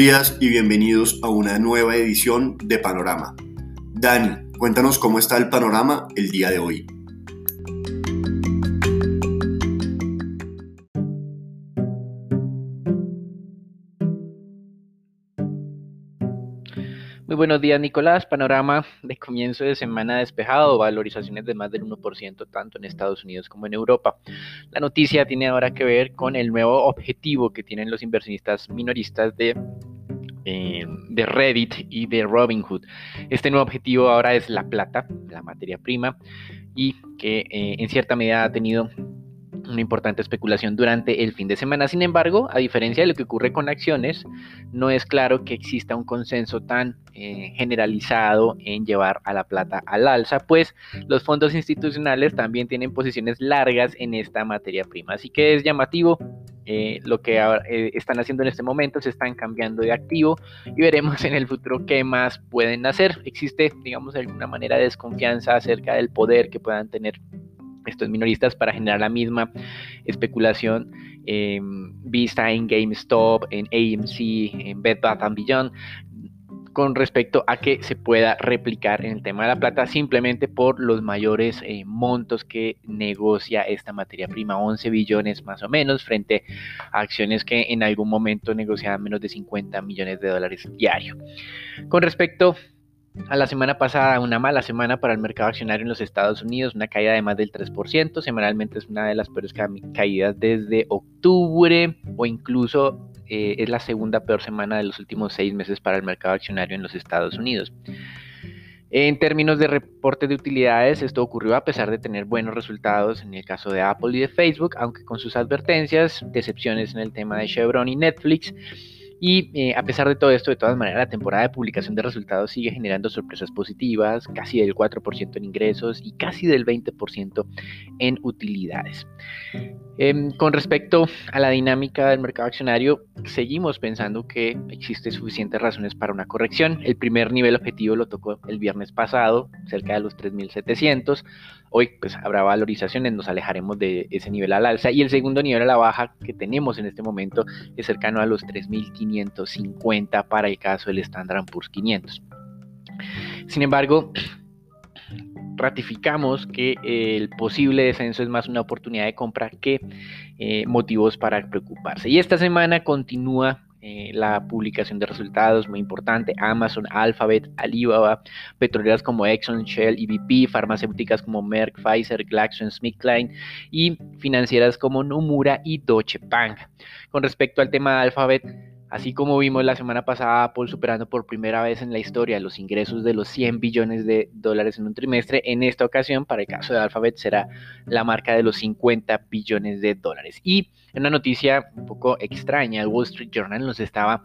Buenos días y bienvenidos a una nueva edición de Panorama. Dani, cuéntanos cómo está el panorama el día de hoy. Muy buenos días, Nicolás. Panorama de comienzo de semana despejado, valorizaciones de más del 1% tanto en Estados Unidos como en Europa. La noticia tiene ahora que ver con el nuevo objetivo que tienen los inversionistas minoristas de eh, de Reddit y de Robinhood. Este nuevo objetivo ahora es la plata, la materia prima, y que eh, en cierta medida ha tenido una importante especulación durante el fin de semana. Sin embargo, a diferencia de lo que ocurre con acciones, no es claro que exista un consenso tan eh, generalizado en llevar a la plata al alza, pues los fondos institucionales también tienen posiciones largas en esta materia prima. Así que es llamativo eh, lo que eh, están haciendo en este momento, se están cambiando de activo y veremos en el futuro qué más pueden hacer. Existe, digamos, alguna manera de desconfianza acerca del poder que puedan tener estos minoristas para generar la misma especulación em, vista en GameStop, en AMC, en Bed Bath Beyond, con respecto a que se pueda replicar en el tema de la plata simplemente por los mayores eh, montos que negocia esta materia prima, 11 billones más o menos, frente a acciones que en algún momento negociaban menos de 50 millones de dólares diario. Con respecto a la semana pasada, una mala semana para el mercado accionario en los Estados Unidos, una caída de más del 3%, semanalmente es una de las peores caídas desde octubre o incluso eh, es la segunda peor semana de los últimos seis meses para el mercado accionario en los Estados Unidos. En términos de reporte de utilidades, esto ocurrió a pesar de tener buenos resultados en el caso de Apple y de Facebook, aunque con sus advertencias, decepciones en el tema de Chevron y Netflix y eh, a pesar de todo esto, de todas maneras, la temporada de publicación de resultados sigue generando sorpresas positivas, casi del 4% en ingresos y casi del 20% en utilidades. Em, con respecto a la dinámica del mercado accionario, seguimos pensando que existen suficientes razones para una corrección. El primer nivel objetivo lo tocó el viernes pasado, cerca de los 3.700. Hoy pues habrá valorizaciones, nos alejaremos de ese nivel al alza. Y el segundo nivel a la baja que tenemos en este momento es cercano a los 3.550 para el caso del Standard Poor's 500. Sin embargo, ratificamos que el posible descenso es más una oportunidad de compra que eh, motivos para preocuparse. Y esta semana continúa eh, la publicación de resultados muy importante. Amazon, Alphabet, Alibaba, petroleras como Exxon, Shell, EVP, farmacéuticas como Merck, Pfizer, GlaxoSmithKline y financieras como Nomura y Deutsche Bank. Con respecto al tema de Alphabet, Así como vimos la semana pasada Apple superando por primera vez en la historia los ingresos de los 100 billones de dólares en un trimestre, en esta ocasión, para el caso de Alphabet, será la marca de los 50 billones de dólares. Y una noticia un poco extraña, el Wall Street Journal nos estaba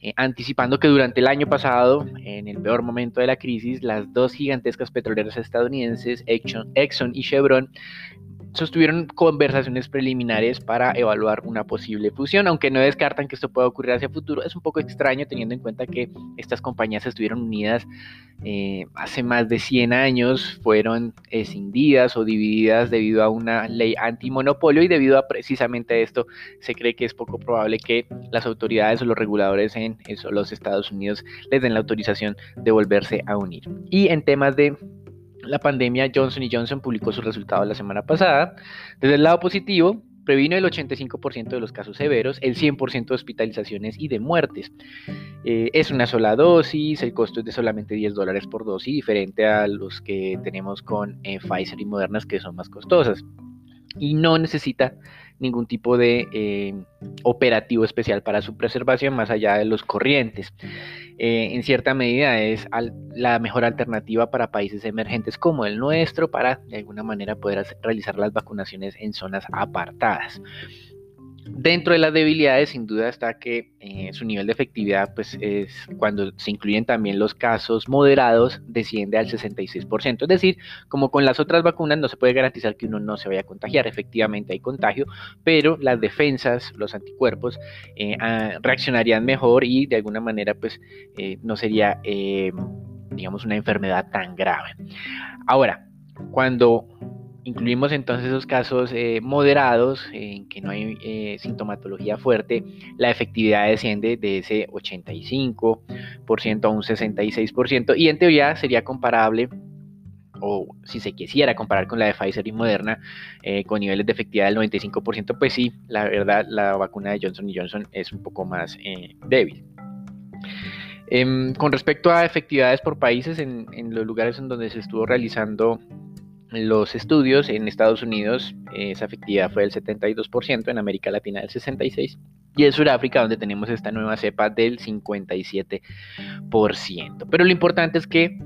eh, anticipando que durante el año pasado, en el peor momento de la crisis, las dos gigantescas petroleras estadounidenses, Exxon y Chevron, sostuvieron conversaciones preliminares para evaluar una posible fusión, aunque no descartan que esto pueda ocurrir hacia futuro. Es un poco extraño teniendo en cuenta que estas compañías estuvieron unidas eh, hace más de 100 años, fueron escindidas o divididas debido a una ley antimonopolio y debido a precisamente esto se cree que es poco probable que las autoridades o los reguladores en los Estados Unidos les den la autorización de volverse a unir. Y en temas de la pandemia, Johnson Johnson publicó sus resultados la semana pasada. Desde el lado positivo, previno el 85% de los casos severos, el 100% de hospitalizaciones y de muertes. Eh, es una sola dosis, el costo es de solamente 10 dólares por dosis, diferente a los que tenemos con eh, Pfizer y Modernas, que son más costosas. Y no necesita ningún tipo de eh, operativo especial para su preservación más allá de los corrientes. Eh, en cierta medida es la mejor alternativa para países emergentes como el nuestro para de alguna manera poder realizar las vacunaciones en zonas apartadas. Dentro de las debilidades, sin duda, está que eh, su nivel de efectividad, pues es cuando se incluyen también los casos moderados, desciende al 66%. Es decir, como con las otras vacunas, no se puede garantizar que uno no se vaya a contagiar. Efectivamente hay contagio, pero las defensas, los anticuerpos, eh, ah, reaccionarían mejor y de alguna manera, pues eh, no sería, digamos, una enfermedad tan grave. Ahora, cuando incluimos entonces esos casos eh, moderados en que no hay eh, sintomatología fuerte, la efectividad desciende de ese 85% a un 66% y en teoría sería comparable o si se quisiera comparar con la de Pfizer y Moderna, eh, con niveles de efectividad del 95%, pues sí, la verdad, la vacuna de Johnson Johnson es un poco más débil. Em, con respecto a efectividades por países, en, en, los lugares en donde se estuvo realizando los estudios en Estados Unidos, esa efectividad fue del 72%, en América Latina del 66%, y en Sudáfrica, donde tenemos esta nueva cepa del 57%. Pero lo importante es que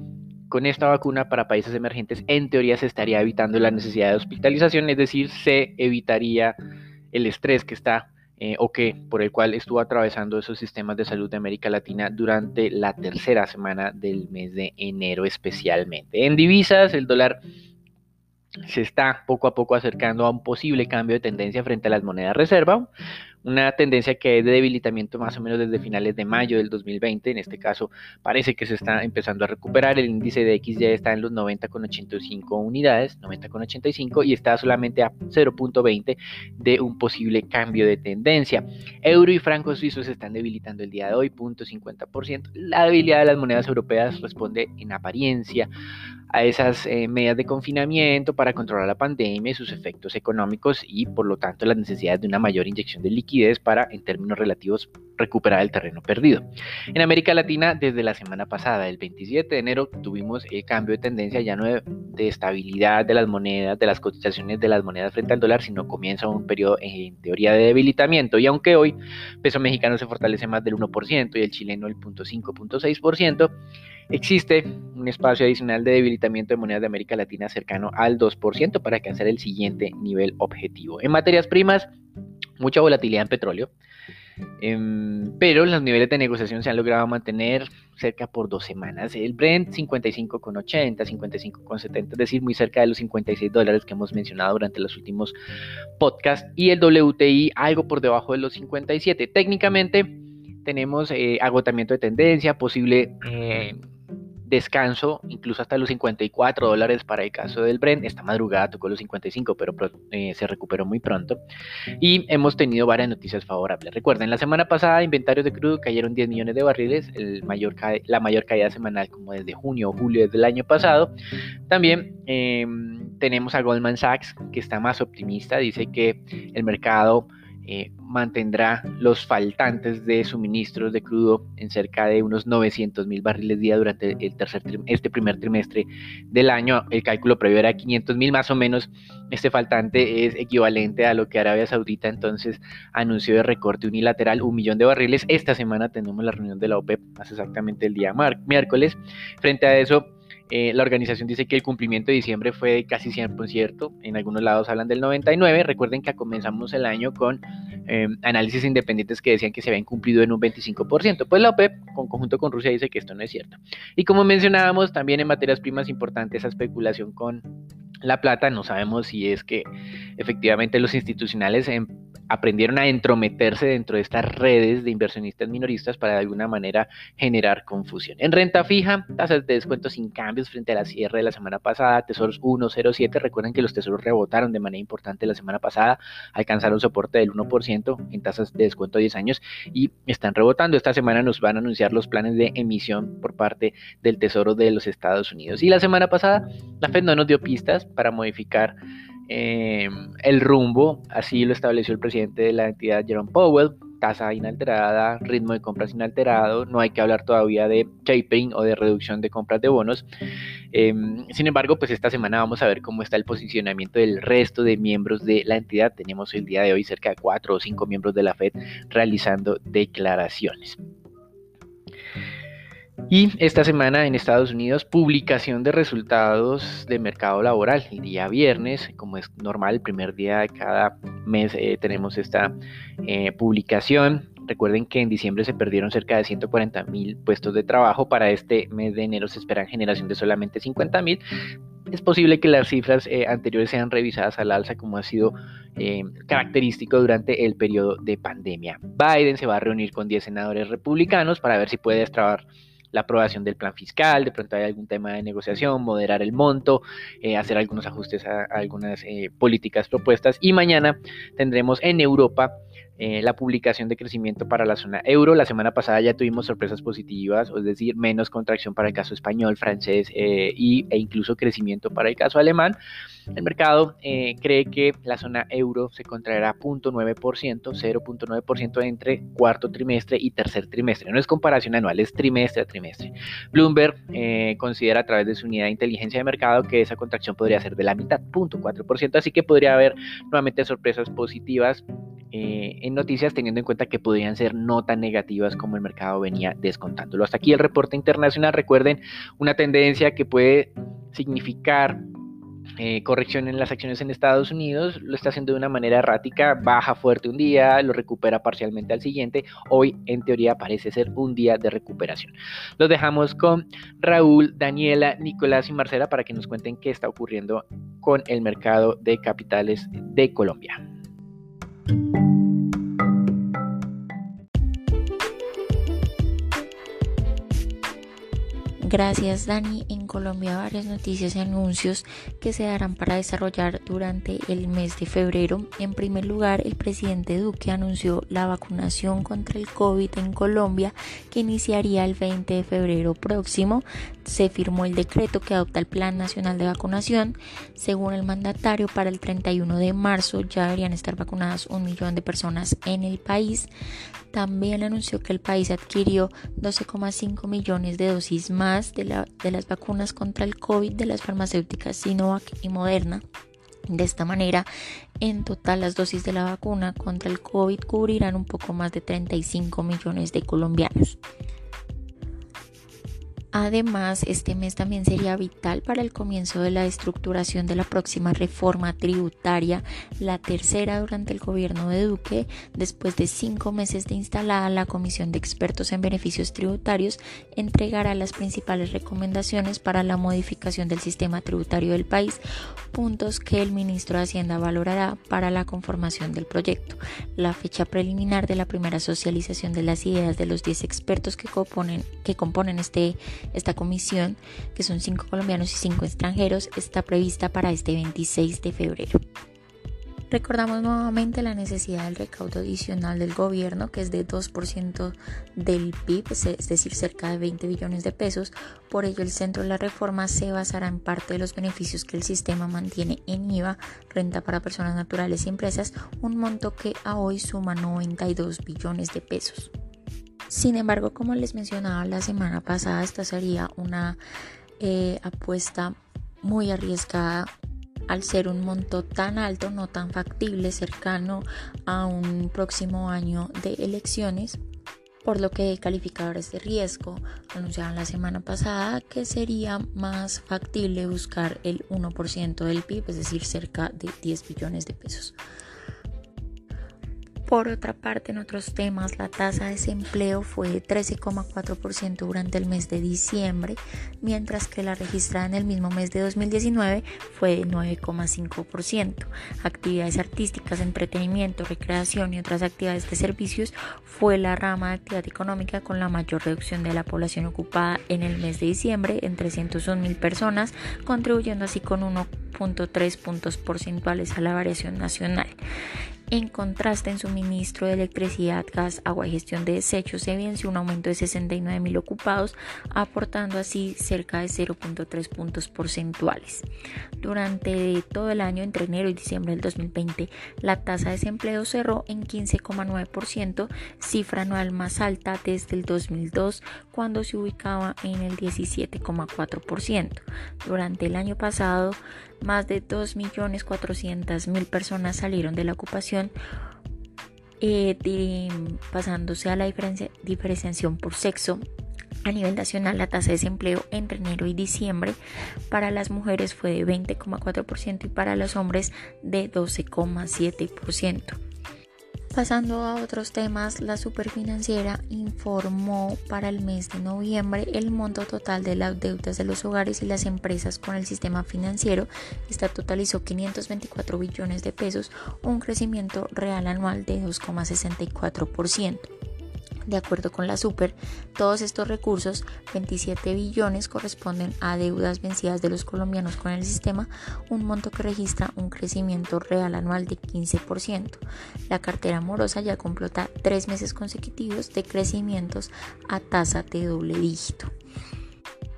con esta vacuna para países emergentes, en teoría se estaría evitando la necesidad de hospitalización, es decir, se evitaría el estrés que está eh, o que por el cual estuvo atravesando esos sistemas de salud de América Latina durante la tercera semana del mes de enero especialmente. En divisas, el dólar se está poco a poco acercando a un posible cambio de tendencia frente a las monedas reserva, una tendencia que es de debilitamiento más o menos desde finales de mayo del 2020, en este caso parece que se está empezando a recuperar, el índice de X ya está en los 90,85 unidades, 90,85 y está solamente a 0.20 de un posible cambio de tendencia. Euro y francos suizos se están debilitando el día de hoy, 0.50%. La debilidad de las monedas europeas responde en apariencia a esas eh, medidas de confinamiento para controlar la pandemia y sus efectos económicos y por lo tanto las necesidades de una mayor inyección de liquidez para en términos relativos recuperar el terreno perdido. En América Latina desde la semana pasada, el 27 de enero, tuvimos el cambio de tendencia ya no de, estabilidad de las monedas, de las cotizaciones de las monedas frente al dólar, sino comienza un periodo en teoría de debilitamiento y aunque hoy peso mexicano se fortalece más del 1% y el chileno el 0.5, 0.6%, Existe un espacio adicional de debilitamiento de monedas de América Latina cercano al 2% para alcanzar el siguiente nivel objetivo. En materias primas, mucha volatilidad en petróleo, em, pero los niveles de negociación se han logrado mantener cerca por dos semanas. El Brent 55,80, 55,70, es decir, muy cerca de los 56 dólares que hemos mencionado durante los últimos podcasts, y el WTI algo por debajo de los 57. Técnicamente tenemos eh, agotamiento de tendencia, posible... Eh, descanso, incluso hasta los 54 dólares para el caso del Brent. Esta madrugada tocó los 55, pero eh, se recuperó muy pronto. Y hemos tenido varias noticias favorables. Recuerden, la semana pasada inventarios de crudo cayeron 10 millones de barriles, el mayor la mayor caída semanal como desde junio o julio del año pasado. También em, tenemos a Goldman Sachs, que está más optimista, dice que el mercado eh, mantendrá los faltantes de suministros de crudo en cerca de unos 900 mil barriles día durante el tercer este primer trimestre del año. El cálculo previo era 500 mil más o menos. Este faltante es equivalente a lo que Arabia Saudita entonces anunció de recorte unilateral, un millón de barriles. Esta semana tenemos la reunión de la OPEP, más exactamente el día miércoles. Frente a eso, eh, la organización dice que el cumplimiento de diciembre fue casi 100%, en algunos lados hablan del 99%. Recuerden que comenzamos el año con em, análisis independientes que decían que se habían cumplido en un 25%. Pues la OPEP, con conjunto con Rusia, dice que esto no es cierto. Y como mencionábamos, también en materias primas importante esa especulación con la plata, no sabemos si es que efectivamente los institucionales en aprendieron a entrometerse dentro de estas redes de inversionistas minoristas para de alguna manera generar confusión. En renta fija, tasas de descuento sin cambios frente a la cierre de la semana pasada, tesoros 1.07, recuerden que los tesoros rebotaron de manera importante la semana pasada, alcanzaron soporte del 1% en tasas de descuento a 10 años y están rebotando. Esta semana nos van a anunciar los planes de emisión por parte del Tesoro de los Estados Unidos. Y la semana pasada, la Fed no nos dio pistas para modificar Em, el rumbo, así lo estableció el presidente de la entidad Jerome Powell, tasa inalterada, ritmo de compras inalterado, no hay que hablar todavía de tapering o de reducción de compras de bonos. Em, sin embargo, pues esta semana vamos a ver cómo está el posicionamiento del resto de miembros de la entidad. Tenemos el día de hoy cerca de cuatro o cinco miembros de la Fed realizando declaraciones. Y esta semana en Estados Unidos, publicación de resultados de mercado laboral. El día viernes, como es normal, el primer día de cada mes eh, tenemos esta eh, publicación. Recuerden que en diciembre se perdieron cerca de 140 mil puestos de trabajo. Para este mes de enero se esperan generación de solamente 50 mil. Es posible que las cifras eh, anteriores sean revisadas al alza como ha sido característico durante el periodo de pandemia. Biden se va a reunir con 10 senadores republicanos para ver si puede destrabar la aprobación del plan fiscal, de pronto hay algún tema de negociación, moderar el monto, eh, hacer algunos ajustes a, algunas eh, políticas propuestas. Y mañana tendremos en Europa eh, la publicación de crecimiento para la zona euro. La semana pasada ya tuvimos sorpresas positivas, es decir, menos contracción para el caso español, francés y, e incluso crecimiento para el caso alemán. El mercado cree que la zona euro se contraerá 0.9%, 0.9% entre cuarto trimestre y tercer trimestre. No es comparación anual, es trimestre a trimestre. Bloomberg eh, considera a través de su unidad de inteligencia de mercado que esa contracción podría ser de la mitad, 0.4%, así que podría haber nuevamente sorpresas positivas eh, noticias teniendo en cuenta que podrían ser no tan negativas como el mercado venía descontándolo. Hasta aquí el reporte internacional. Recuerden una tendencia que puede significar eh, corrección en las acciones en Estados Unidos, lo está haciendo de una manera errática, baja fuerte un día, lo recupera parcialmente al siguiente. Hoy, en teoría, parece ser un día de recuperación. Los dejamos con Raúl, Daniela, Nicolás y Marcela para que nos cuenten qué está ocurriendo con el mercado de capitales de Colombia. Gracias Dani. En Colombia varias noticias y anuncios que se darán para desarrollar durante el mes de febrero. En primer lugar, el presidente Duque anunció la vacunación contra el COVID en Colombia que iniciaría el 20 de febrero próximo. Se firmó el decreto que adopta el Plan Nacional de Vacunación. Según el mandatario, para el 31 de marzo ya deberían estar vacunadas un millón de personas en el país. También anunció que el país adquirió 12,5 millones de dosis más de, las vacunas contra el COVID de las farmacéuticas Sinovac y Moderna. De esta manera, en total las dosis de la vacuna contra el COVID cubrirán un poco más de 35 millones de colombianos. Además, este mes también sería vital para el comienzo de la estructuración de la próxima reforma tributaria, la tercera durante el gobierno de Duque. Después de cinco meses de instalada, la Comisión de Expertos en Beneficios Tributarios entregará las principales recomendaciones para la modificación del sistema tributario del país, puntos que el ministro de Hacienda valorará para la conformación del proyecto. La fecha preliminar de la primera socialización de las ideas de los 10 expertos que componen, que componen este esta comisión, que son cinco colombianos y cinco extranjeros, está prevista para este 26 de febrero. Recordamos nuevamente la necesidad del recaudo adicional del gobierno, que es de 2% del PIB, es decir, cerca de 20 billones de pesos. Por ello, el centro de la reforma se basará en parte de los beneficios que el sistema mantiene en IVA, renta para personas naturales y empresas, un monto que a hoy suma 92 billones de pesos. Sin embargo, como les mencionaba la semana pasada, esta sería una eh, apuesta muy arriesgada al ser un monto tan alto, no tan factible, cercano a un próximo año de elecciones, por lo que calificadores de riesgo anunciaron la semana pasada que sería más factible buscar el 1% del PIB, es decir, cerca de 10 billones de pesos. Por otra parte, en otros temas, la tasa de desempleo fue de 13,4% durante el mes de diciembre, mientras que la registrada en el mismo mes de 2019 fue de 9,5%. Actividades artísticas, entretenimiento, recreación y otras actividades de servicios fue la rama de actividad económica con la mayor reducción de la población ocupada en el mes de diciembre en 301 mil personas, contribuyendo así con 1.3 puntos porcentuales a la variación nacional. En contraste, en suministro de electricidad, gas, agua y gestión de desechos se evidenció un aumento de 69 mil ocupados, aportando así cerca de 0.3 puntos porcentuales. Durante todo el año, entre enero y diciembre del 2020, la tasa de desempleo cerró en 15,9%, cifra anual más alta desde el 2002, cuando se ubicaba en el 17,4%. Durante el año pasado, más de 2.400.000 personas salieron de la ocupación, eh, pasándose a la diferenciación por sexo. A nivel nacional, la tasa de desempleo entre enero y diciembre para las mujeres fue de 20,4% y para los hombres de 12,7%. Pasando a otros temas, la superfinanciera informó para el mes de noviembre el monto total de las deudas de los hogares y las empresas con el sistema financiero. Esta totalizó 524 billones de pesos, un crecimiento real anual de 2,64%. De acuerdo con la Super, todos estos recursos, 27 billones, corresponden a deudas vencidas de los colombianos con el sistema, un monto que registra un crecimiento real anual de 15%. La cartera morosa ya completa tres meses consecutivos de crecimientos a tasa de doble dígito.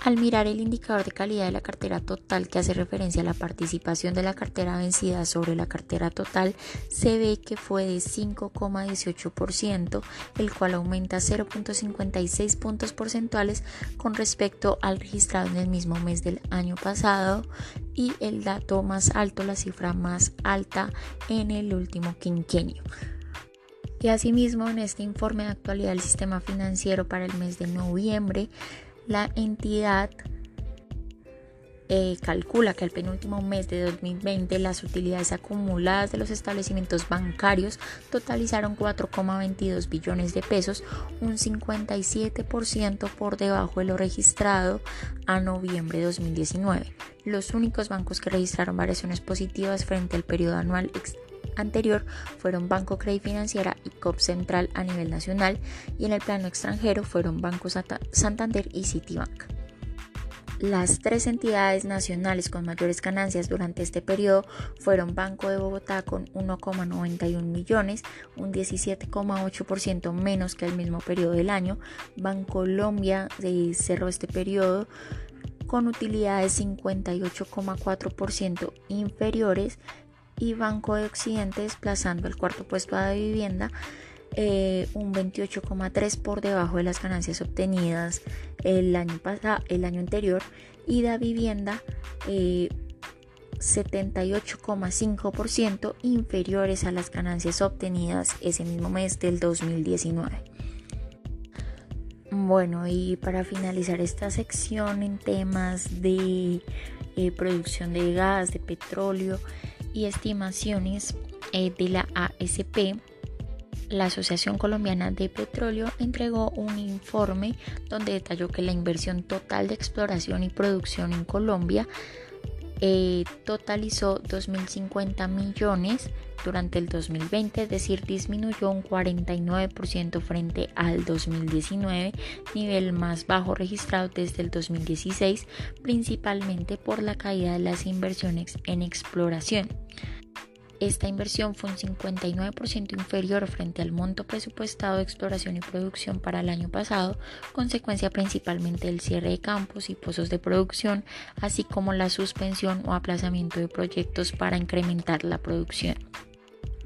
Al mirar el indicador de calidad de la cartera total que hace referencia a la participación de la cartera vencida sobre la cartera total, se ve que fue de 5,18%, el cual aumenta 0.56 puntos porcentuales con respecto al registrado en el mismo mes del año pasado y el dato más alto, la cifra más alta en el último quinquenio. Y asimismo, en este informe de actualidad del sistema financiero para el mes de noviembre, la entidad eh, calcula que el penúltimo mes de 2020 las utilidades acumuladas de los establecimientos bancarios totalizaron 4,22 billones de pesos, un 57% por debajo de lo registrado a noviembre de 2019. Los únicos bancos que registraron variaciones positivas frente al periodo anual anterior fueron Banco Credit Financiera y COP Central a nivel nacional y en el plano extranjero fueron Banco Santander y Citibank. Las tres entidades nacionales con mayores ganancias durante este periodo fueron Banco de Bogotá con 1,91 millones, un 17,8% menos que el mismo periodo del año. Bancolombia cerró este periodo con utilidades 58,4% inferiores y Banco de Occidente desplazando el cuarto puesto a la vivienda eh, un 28,3 por debajo de las ganancias obtenidas el año pasado, el año anterior y da vivienda 78,5% eh, inferiores a las ganancias obtenidas ese mismo mes del 2019. Bueno, y para finalizar esta sección en temas de eh, producción de gas, de petróleo, y estimaciones eh, de la ASP, la Asociación Colombiana de Petróleo entregó un informe donde detalló que la inversión total de exploración y producción en Colombia eh, totalizó 2.050 millones durante el 2020, es decir, disminuyó un 49% frente al 2019, nivel más bajo registrado desde el 2016, principalmente por la caída de las inversiones en exploración. Esta inversión fue un 59% inferior frente al monto presupuestado de exploración y producción para el año pasado, consecuencia principalmente del cierre de campos y pozos de producción, así como la suspensión o aplazamiento de proyectos para incrementar la producción.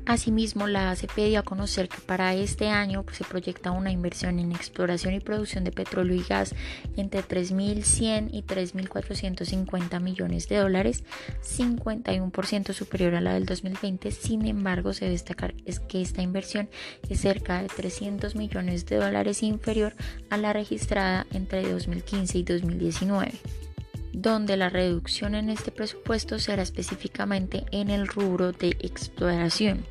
Asimismo, la ACP dio a conocer que para este año se proyecta una inversión en exploración y producción de petróleo y gas entre 3.100 y 3.450 millones de dólares, 51% superior a la del 2020. Sin embargo, se destacar es que esta inversión es cerca de 300 millones de dólares inferior a la registrada entre 2015 y 2019 donde la reducción en este presupuesto será específicamente en el rubro de exploración.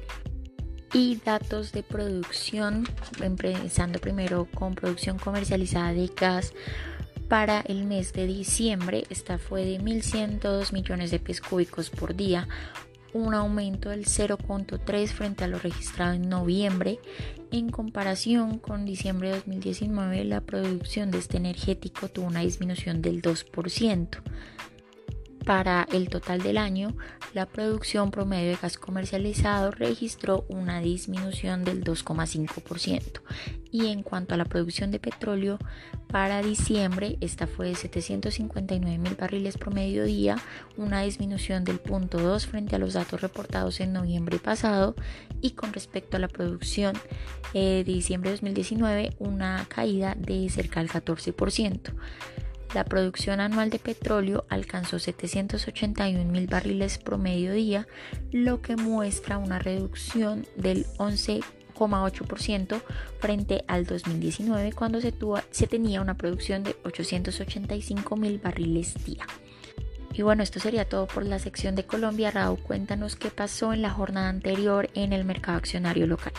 Y datos de producción, empezando primero con producción comercializada de gas para el mes de diciembre, esta fue de 1.102 millones de pies cúbicos por día, un aumento del 0.3 frente a lo registrado en noviembre. En comparación con diciembre de 2019, la producción de este energético tuvo una disminución del 2%. Para el total del año, la producción promedio de gas comercializado registró una disminución del 2,5%. Y en cuanto a la producción de petróleo, para diciembre esta fue de 759 mil barriles promedio día, una disminución del 0.2 frente a los datos reportados en noviembre pasado. Y con respecto a la producción eh, de diciembre de 2019, una caída de cerca del 14% la producción anual de petróleo alcanzó 781 mil barriles promedio día, lo que muestra una reducción del 11,8% frente al 2019 cuando se, tenía una producción de 885 mil barriles día. Y bueno, esto sería todo por la sección de Colombia. Raúl, cuéntanos qué pasó en la jornada anterior en el mercado accionario local.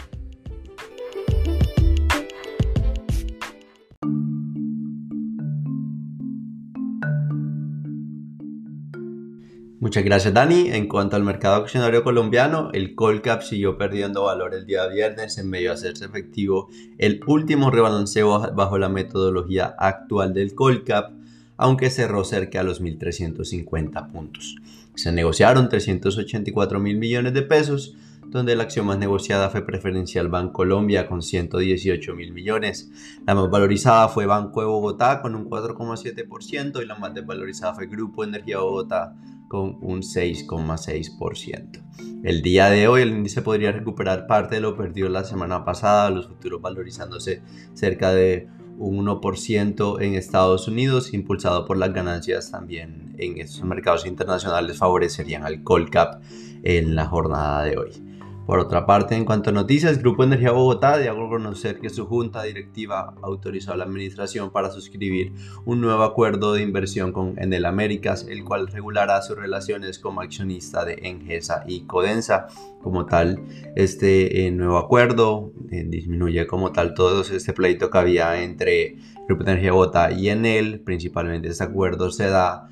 Muchas gracias Dani. En cuanto al mercado accionario colombiano, el Colcap siguió perdiendo valor el día viernes en medio de hacerse efectivo el último rebalanceo bajo la metodología actual del Colcap, aunque cerró cerca de los 1.350 puntos. Se negociaron 384 mil millones de pesos, donde la acción más negociada fue Preferencial Colombia con 118 mil millones. La más valorizada fue Banco de Bogotá con un 4,7% y la más desvalorizada fue Grupo Energía Bogotá con un 6,6%. El día de hoy el índice podría recuperar parte de lo perdido la semana pasada, los futuros valorizándose cerca de un 1% en Estados Unidos, impulsado por las ganancias también en estos mercados internacionales, favorecerían al Colcap en la jornada de hoy. Por otra parte, en cuanto a noticias, Grupo Energía Bogotá dio a conocer que su junta directiva autorizó a la administración para suscribir un nuevo acuerdo de inversión con Enel Américas, el cual regulará sus relaciones como accionista de Engesa y Codensa. Como tal, este eh, nuevo acuerdo eh, disminuye como tal todo este pleito que había entre Grupo Energía Bogotá y Enel. Principalmente este acuerdo se da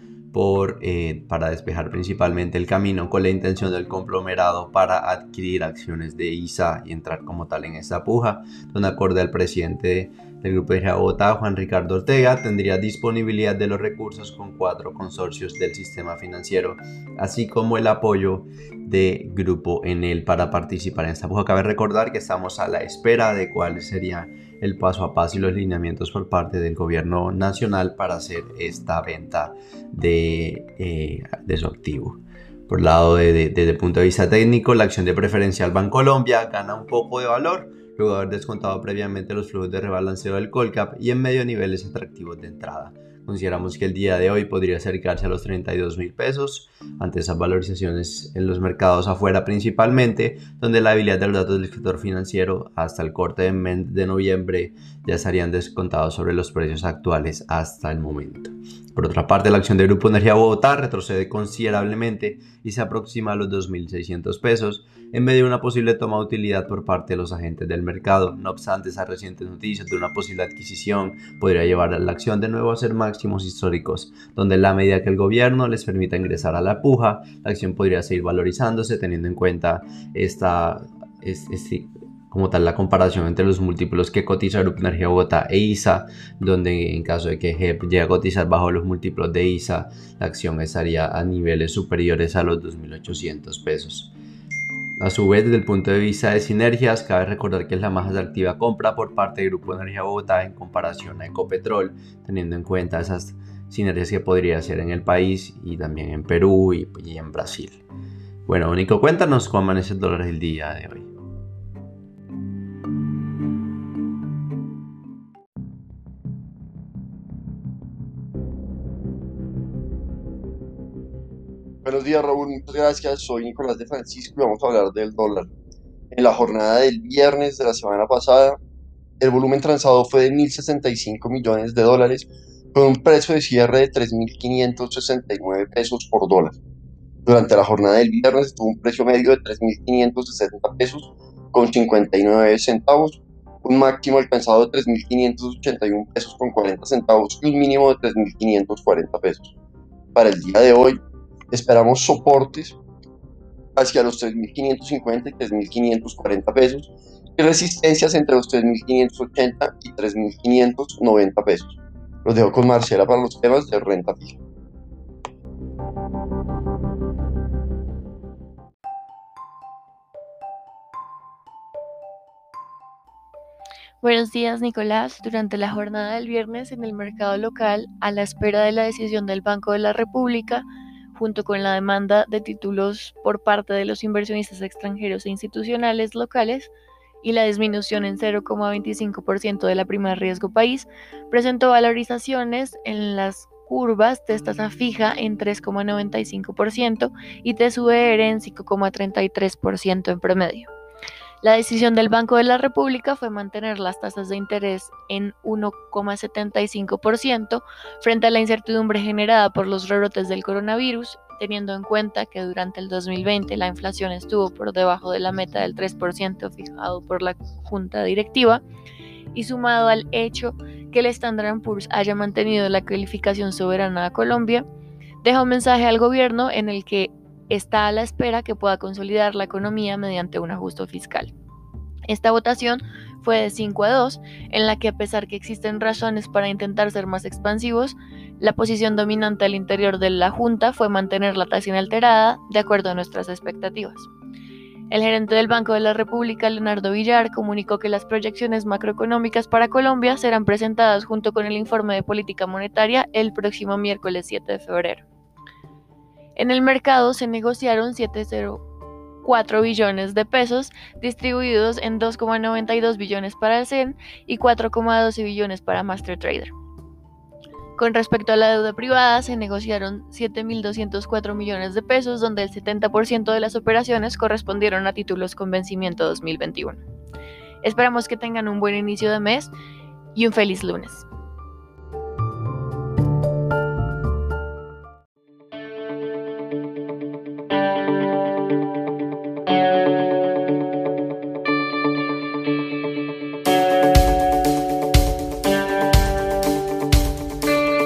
eh, para despejar principalmente el camino con la intención del conglomerado para adquirir acciones de ISA y entrar como tal en esa puja, donde acorde al presidente del Grupo de Bogotá, Juan Ricardo Ortega, tendría disponibilidad de los recursos con cuatro consorcios del sistema financiero, así como el apoyo de Grupo Enel para participar en esta puja. Cabe recordar que estamos a la espera de cuál sería el paso a paso y los lineamientos por parte del gobierno nacional para hacer esta venta de, eh, de su activo. Por el lado de, desde el punto de vista técnico, la acción de preferencial Bancolombia gana un poco de valor luego de haber descontado previamente los flujos de rebalanceo del Colcap y en medio niveles atractivos de entrada. Consideramos que el día de hoy podría acercarse a los 32 mil pesos ante esas valorizaciones en los mercados afuera principalmente, donde la habilidad de los datos del sector financiero hasta el corte de, de noviembre ya estarían descontados sobre los precios actuales hasta el momento. Por otra parte, la acción de Grupo Energía Bogotá retrocede considerablemente y se aproxima a los 2.600 pesos en medio de una posible toma de utilidad por parte de los agentes del mercado. No obstante, esas recientes noticias de una posible adquisición podría llevar a la acción de nuevo a ser máximos históricos, donde en la medida que el gobierno les permita ingresar a la puja, la acción podría seguir valorizándose teniendo en cuenta esta, como tal la comparación entre los múltiplos que cotiza Grupo Energía Bogotá e ISA, donde en caso de que GEP llegue a cotizar bajo los múltiplos de ISA, la acción estaría a niveles superiores a los 2.800 pesos. A su vez, desde el punto de vista de sinergias, cabe recordar que es la más atractiva compra por parte del Grupo Energía Bogotá en comparación a Ecopetrol, teniendo en cuenta esas sinergias que podría hacer en el país y también en Perú y, y en Brasil. Bueno, Nico, cuéntanos cómo amanece el dólar el día de hoy. Buenos días Raúl, muchas gracias. Soy Nicolás de Francisco y vamos a hablar del dólar. En la jornada del viernes de la semana pasada, el volumen transado fue de 1.065 millones de dólares con un precio de cierre de 3.569 pesos por dólar. Durante la jornada del viernes tuvo un precio medio de 3.560 pesos con 59 centavos, un máximo alcanzado de 3.581 pesos con 40 centavos y un mínimo de 3.540 pesos. Para el día de hoy, esperamos soportes hacia los 3.550 y 3.540 pesos y resistencias entre los 3.580 y 3.590 pesos. Los dejo con Marcela para los temas de renta fija. Buenos días, Nicolás. Durante la jornada del viernes en el mercado local, a la espera de la decisión del Banco de la República, junto con la demanda de títulos por parte de los inversionistas extranjeros e institucionales locales y la disminución en 0,25% de la prima de riesgo país, presentó valorizaciones en las curvas de tasa fija en 3,95% y TSUR en 5,33% en promedio. La decisión del Banco de la República fue mantener las tasas de interés en 1,75% frente a la incertidumbre generada por los rebrotes del coronavirus, teniendo en cuenta que durante el 2020 la inflación estuvo por debajo de la meta del 3% fijado por la Junta Directiva, y sumado al hecho que el Standard Poor's haya mantenido la calificación soberana a Colombia, deja un mensaje al gobierno en el que está a la espera que pueda consolidar la economía mediante un ajuste fiscal. Esta votación fue de 5 a 2, en la que a pesar que existen razones para intentar ser más expansivos, la posición dominante al interior de la Junta fue mantener la tasa inalterada de acuerdo a nuestras expectativas. El gerente del Banco de la República, Leonardo Villar, comunicó que las proyecciones macroeconómicas para Colombia serán presentadas junto con el informe de política monetaria el próximo miércoles 7 de febrero. En el mercado se negociaron 7,04 billones de pesos distribuidos en 2,92 billones para el CEN y 4,12 billones para MasterTrader. Con respecto a la deuda privada, se negociaron 7.204 millones de pesos, donde el 70% de las operaciones correspondieron a títulos con vencimiento 2021. Esperamos que tengan un buen inicio de mes y un feliz lunes.